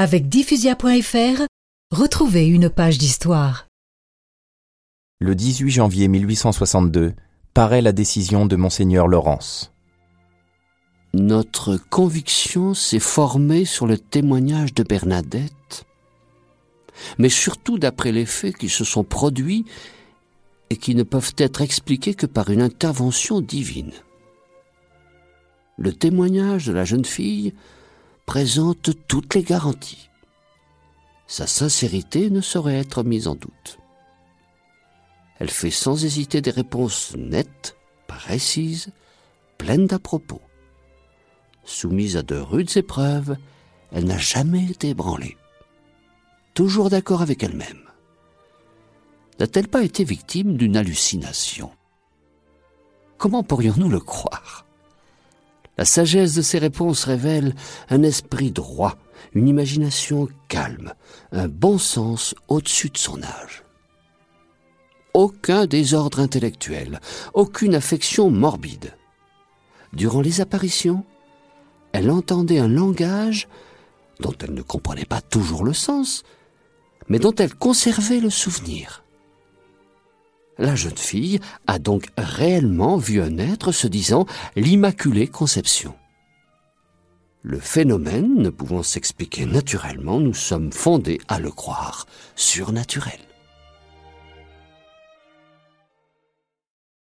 Avec diffusia.fr, retrouvez une page d'histoire. Le 18 janvier 1862, paraît la décision de Monseigneur Laurence. Notre conviction s'est formée sur le témoignage de Bernadette, mais surtout d'après les faits qui se sont produits et qui ne peuvent être expliqués que par une intervention divine. Le témoignage de la jeune fille présente toutes les garanties. Sa sincérité ne saurait être mise en doute. Elle fait sans hésiter des réponses nettes, précises, pleines d'à propos. Soumise à de rudes épreuves, elle n'a jamais été ébranlée. Toujours d'accord avec elle-même. N'a-t-elle pas été victime d'une hallucination? Comment pourrions-nous le croire? La sagesse de ses réponses révèle un esprit droit, une imagination calme, un bon sens au-dessus de son âge. Aucun désordre intellectuel, aucune affection morbide. Durant les apparitions, elle entendait un langage dont elle ne comprenait pas toujours le sens, mais dont elle conservait le souvenir. La jeune fille a donc réellement vu un être se disant l'Immaculée Conception. Le phénomène ne pouvant s'expliquer naturellement, nous sommes fondés à le croire surnaturel.